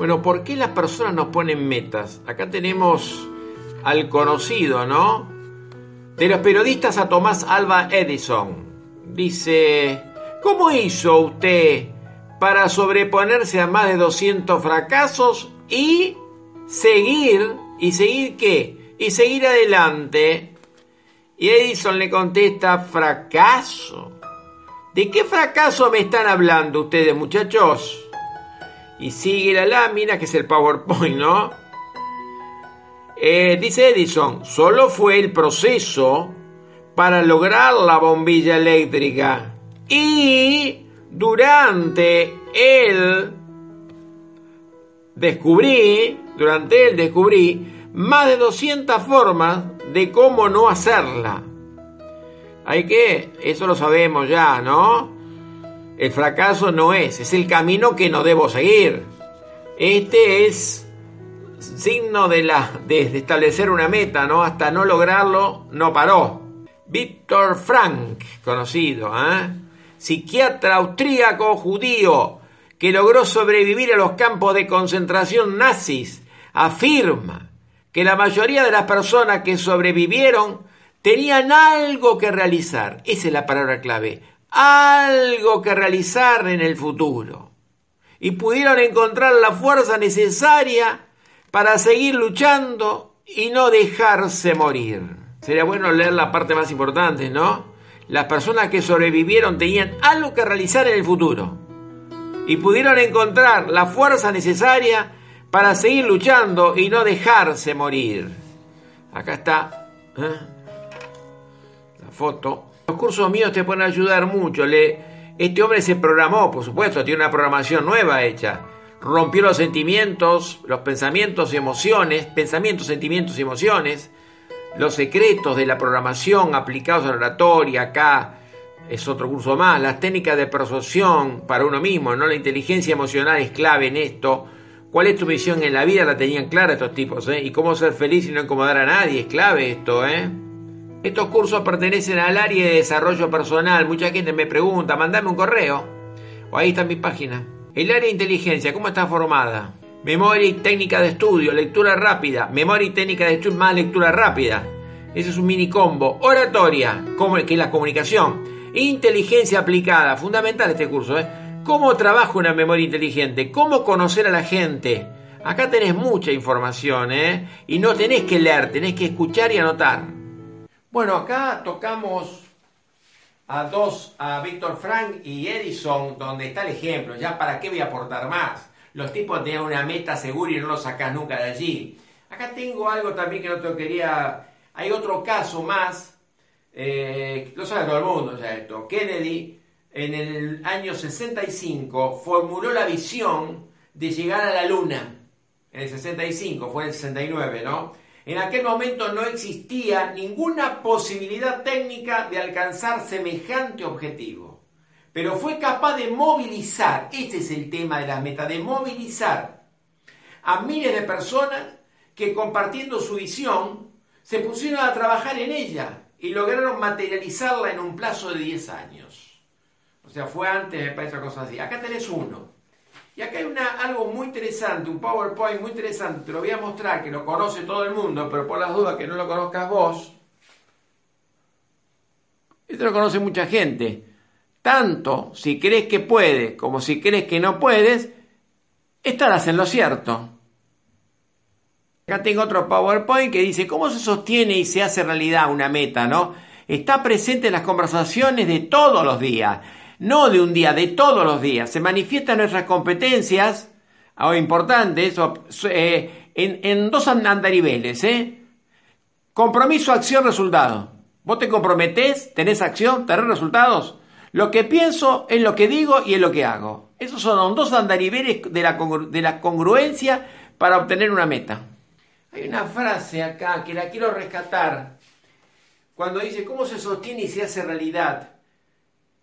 Bueno, ¿por qué las personas nos ponen metas? Acá tenemos al conocido, ¿no? De los periodistas a Tomás Alba Edison. Dice, ¿cómo hizo usted para sobreponerse a más de 200 fracasos y seguir, y seguir qué? Y seguir adelante. Y Edison le contesta, fracaso. ¿De qué fracaso me están hablando ustedes, muchachos? Y sigue la lámina, que es el PowerPoint, ¿no? Eh, dice Edison, solo fue el proceso para lograr la bombilla eléctrica. Y durante el descubrí, durante él descubrí más de 200 formas de cómo no hacerla. Hay que, eso lo sabemos ya, ¿no? El fracaso no es, es el camino que no debo seguir. Este es signo de, la, de establecer una meta, ¿no? Hasta no lograrlo, no paró. Víctor Frank, conocido, ¿eh? psiquiatra austríaco judío, que logró sobrevivir a los campos de concentración nazis, afirma que la mayoría de las personas que sobrevivieron tenían algo que realizar. Esa es la palabra clave. Algo que realizar en el futuro. Y pudieron encontrar la fuerza necesaria para seguir luchando y no dejarse morir. Sería bueno leer la parte más importante, ¿no? Las personas que sobrevivieron tenían algo que realizar en el futuro y pudieron encontrar la fuerza necesaria para seguir luchando y no dejarse morir. Acá está ¿eh? la foto. Los cursos míos te pueden ayudar mucho. Le, este hombre se programó, por supuesto, tiene una programación nueva hecha. Rompió los sentimientos, los pensamientos y emociones, pensamientos, sentimientos y emociones, los secretos de la programación aplicados a la oratoria, acá, es otro curso más. Las técnicas de persuasión para uno mismo, ¿no? La inteligencia emocional es clave en esto. ¿Cuál es tu misión en la vida? La tenían clara estos tipos, ¿eh? Y cómo ser feliz y no incomodar a nadie, es clave esto, ¿eh? Estos cursos pertenecen al área de desarrollo personal. Mucha gente me pregunta, mandame un correo. O ahí está mi página. El área de inteligencia, ¿cómo está formada? Memoria y técnica de estudio, lectura rápida, memoria y técnica de estudio más lectura rápida. Ese es un mini combo. Oratoria, que es la comunicación Inteligencia aplicada, fundamental este curso, ¿eh? ¿Cómo trabaja una memoria inteligente? ¿Cómo conocer a la gente? Acá tenés mucha información, ¿eh? Y no tenés que leer, tenés que escuchar y anotar. Bueno, acá tocamos a dos, a Víctor Frank y Edison, donde está el ejemplo. Ya, ¿para qué voy a aportar más? Los tipos tenían una meta segura y no lo sacás nunca de allí. Acá tengo algo también que no te quería... Hay otro caso más eh, lo sabe todo el mundo ya esto, Kennedy en el año 65 formuló la visión de llegar a la Luna. En el 65, fue en el 69, ¿no? En aquel momento no existía ninguna posibilidad técnica de alcanzar semejante objetivo. Pero fue capaz de movilizar, ese es el tema de la meta, de movilizar a miles de personas que compartiendo su visión se pusieron a trabajar en ella y lograron materializarla en un plazo de 10 años. O sea, fue antes, me parece, cosa así. Acá tenés uno. Y acá hay una, algo muy interesante, un PowerPoint muy interesante, te lo voy a mostrar, que lo conoce todo el mundo, pero por las dudas que no lo conozcas vos, esto lo conoce mucha gente. Tanto si crees que puedes como si crees que no puedes, estarás en lo cierto. Acá tengo otro PowerPoint que dice cómo se sostiene y se hace realidad una meta, ¿no? Está presente en las conversaciones de todos los días, no de un día, de todos los días. Se manifiestan nuestras competencias, algo importante, eso, eh, en, en, dos andariveles, ¿eh? Compromiso, acción, resultado. Vos te comprometés, tenés acción, tenés resultados. Lo que pienso es lo que digo y es lo que hago. Esos son dos andariveles de la, de la congruencia para obtener una meta. Hay una frase acá que la quiero rescatar. Cuando dice, ¿cómo se sostiene y se hace realidad?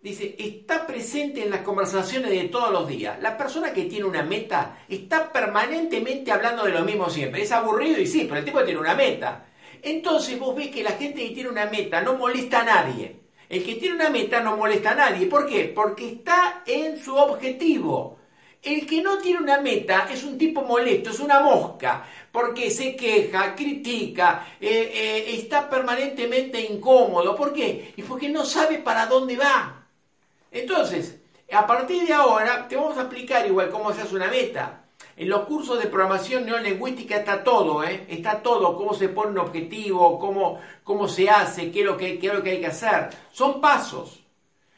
Dice, está presente en las conversaciones de todos los días. La persona que tiene una meta está permanentemente hablando de lo mismo siempre. Es aburrido y sí, pero el tipo tiene una meta. Entonces vos ves que la gente que tiene una meta no molesta a nadie. El que tiene una meta no molesta a nadie. ¿Por qué? Porque está en su objetivo. El que no tiene una meta es un tipo molesto, es una mosca, porque se queja, critica, eh, eh, está permanentemente incómodo. ¿Por qué? Y porque no sabe para dónde va. Entonces, a partir de ahora, te vamos a explicar igual cómo se hace una meta. En los cursos de programación neolingüística está todo, ¿eh? Está todo, cómo se pone un objetivo, cómo, cómo se hace, qué es, lo que, qué es lo que hay que hacer. Son pasos.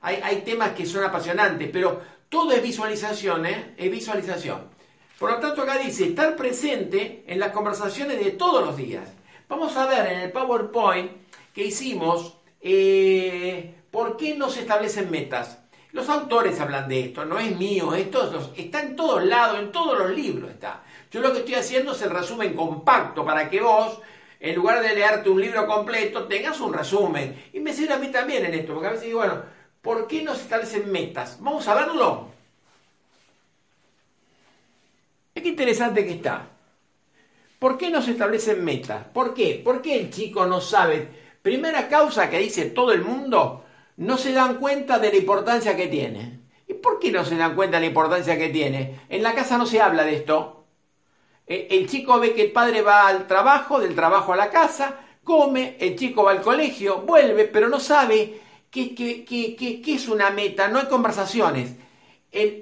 Hay, hay temas que son apasionantes, pero todo es visualización, ¿eh? Es visualización. Por lo tanto, acá dice estar presente en las conversaciones de todos los días. Vamos a ver en el PowerPoint que hicimos eh, por qué no se establecen metas. Los autores hablan de esto, no es mío, esto está en todos lados, en todos los libros está. Yo lo que estoy haciendo es el resumen compacto para que vos, en lugar de leerte un libro completo, tengas un resumen. Y me sirve a mí también en esto, porque a veces digo, bueno, ¿Por qué no se establecen metas? Vamos a verlo. Es que interesante que está. ¿Por qué no se establecen metas? ¿Por qué? ¿Por qué el chico no sabe? Primera causa que dice todo el mundo, no se dan cuenta de la importancia que tiene. ¿Y por qué no se dan cuenta de la importancia que tiene? En la casa no se habla de esto. Eh, el chico ve que el padre va al trabajo, del trabajo a la casa, come, el chico va al colegio, vuelve, pero no sabe ¿Qué, es una meta? No hay conversaciones.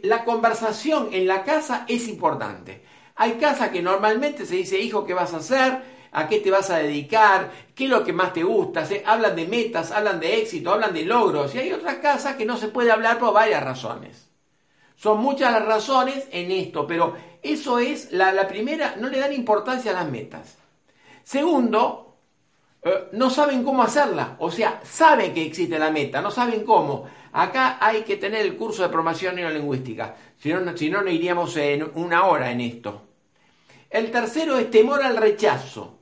la conversación en la casa es importante. Hay casas que normalmente se dice, hijo, ¿qué vas a hacer? ¿A qué te vas a dedicar? ¿Qué es lo que más te gusta? Se, hablan de metas, hablan de éxito, hablan de logros. Y hay otras casas que no se puede hablar por varias razones. Son muchas las razones en esto, pero eso es la, primera, no le dan importancia a las metas. Segundo, eh, no saben cómo hacerla. O sea, saben que existe la meta, no saben cómo. Acá hay que tener el curso de programación neurolingüística, si no, si no, no iríamos en una hora en esto. El tercero es temor al rechazo,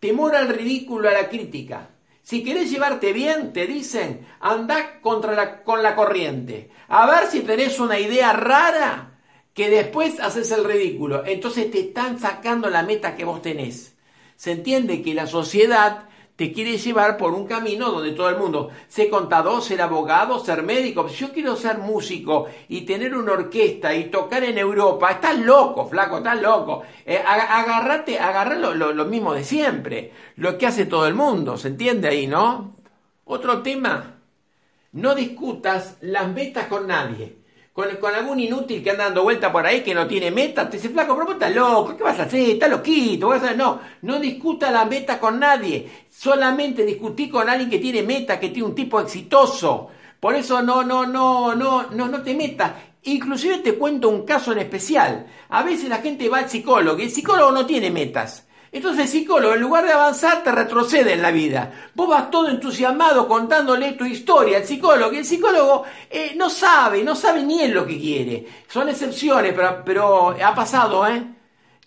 temor al ridículo, a la crítica. Si querés llevarte bien, te dicen, anda contra con la corriente. A ver si tenés una idea rara que después haces el ridículo. Entonces te están sacando la meta que vos tenés se entiende que la sociedad te quiere llevar por un camino donde todo el mundo, ser contador, ser abogado, ser médico. Si yo quiero ser músico y tener una orquesta y tocar en Europa, estás loco, flaco, estás loco. Eh, agarrate, agarra lo, lo, mismo de siempre, lo que hace todo el mundo, ¿se entiende ahí, no? Otro tema, no discutas las metas con nadie con, algún inútil que anda dando vuelta por ahí que no tiene meta, te dice, flaco, pero vos estás loco, ¿qué vas a hacer? Estás loquito, vas a hacer? No, no discuta la meta con nadie, solamente discutí con alguien que tiene meta, que tiene un tipo exitoso. Por eso no, no, no, no, no, no te metas. Inclusive te cuento un caso en especial. A veces la gente va al psicólogo y el psicólogo no tiene metas. Entonces el psicólogo, en lugar de avanzar, te retrocede en la vida. Vos vas todo entusiasmado contándole tu historia al psicólogo, y el psicólogo eh, no sabe, no sabe ni él lo que quiere. Son excepciones, pero, ha pasado, ¿eh?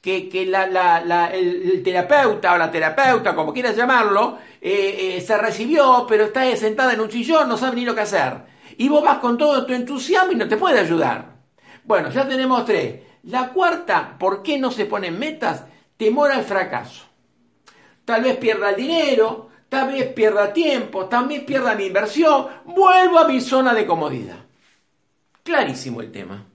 Que, el, terapeuta o la terapeuta, como quieras llamarlo, eh, eh, se recibió, pero está sentada en un sillón, no sabe ni lo que hacer. Y vos vas con todo tu entusiasmo y no te puede ayudar. Bueno, ya tenemos tres. La cuarta, ¿por qué no se ponen metas? Temor al fracaso. Tal vez pierda el dinero, tal vez pierda tiempo, también pierda mi inversión, vuelvo a mi zona de comodidad. Clarísimo el tema.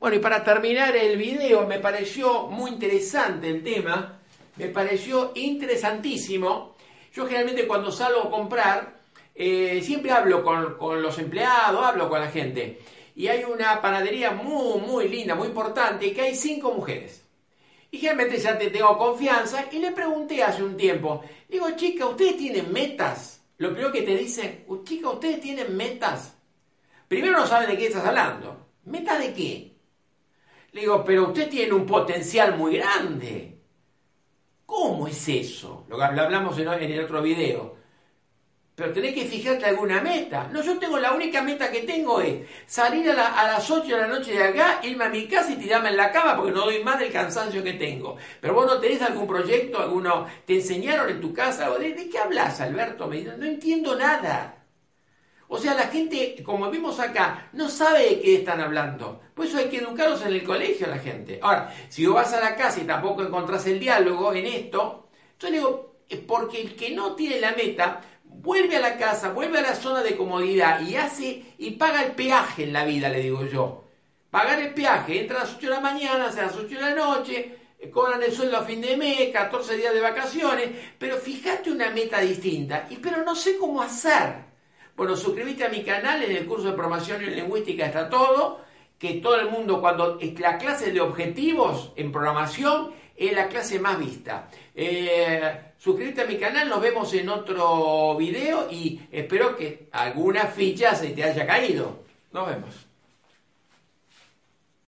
Bueno, y para terminar el video, me pareció muy interesante el tema, me pareció interesantísimo. Yo generalmente cuando salgo a comprar, eh, siempre hablo con, con los empleados, hablo con la gente. Y hay una panadería muy, muy linda, muy importante, que hay cinco mujeres. Y generalmente ya te tengo confianza y le pregunté hace un tiempo, digo, chica, ¿ustedes tienen metas? Lo primero que te dicen, chica, ¿ustedes tienen metas? Primero no saben de qué estás hablando. ¿Meta de qué? Le digo, pero usted tiene un potencial muy grande. ¿Cómo es eso? Lo que hablamos en el otro video pero tenés que fijarte alguna meta. No, yo tengo la única meta que tengo es salir a, las 8 de la noche de acá, irme a mi casa y tirarme en la cama porque no doy más del cansancio que tengo. Pero vos no tenés algún proyecto, alguno, te enseñaron en tu casa, ¿de, de qué hablas, Alberto? Me no entiendo nada. O sea, la gente, como vimos acá, no sabe de qué están hablando. Por eso hay que educarlos en el colegio a la gente. Ahora, si vos vas a la casa y tampoco encontrás el diálogo en esto, yo digo, porque el que no tiene la meta vuelve a la casa, vuelve a la zona de comodidad y hace y paga el peaje en la vida, le digo yo. pagar el peaje, entra a las 8 de la mañana, a las 8 de la noche, eh, cobran el sueldo a fin de mes, 14 días de vacaciones, pero fíjate una meta distinta, y pero no sé cómo hacer. Bueno, suscríbete a mi canal, en el curso de programación en lingüística está todo, que todo el mundo, cuando la clase de objetivos en programación es la clase más vista. Eh, suscríbete a mi canal, nos vemos en otro video y espero que alguna ficha se te haya caído. Nos vemos.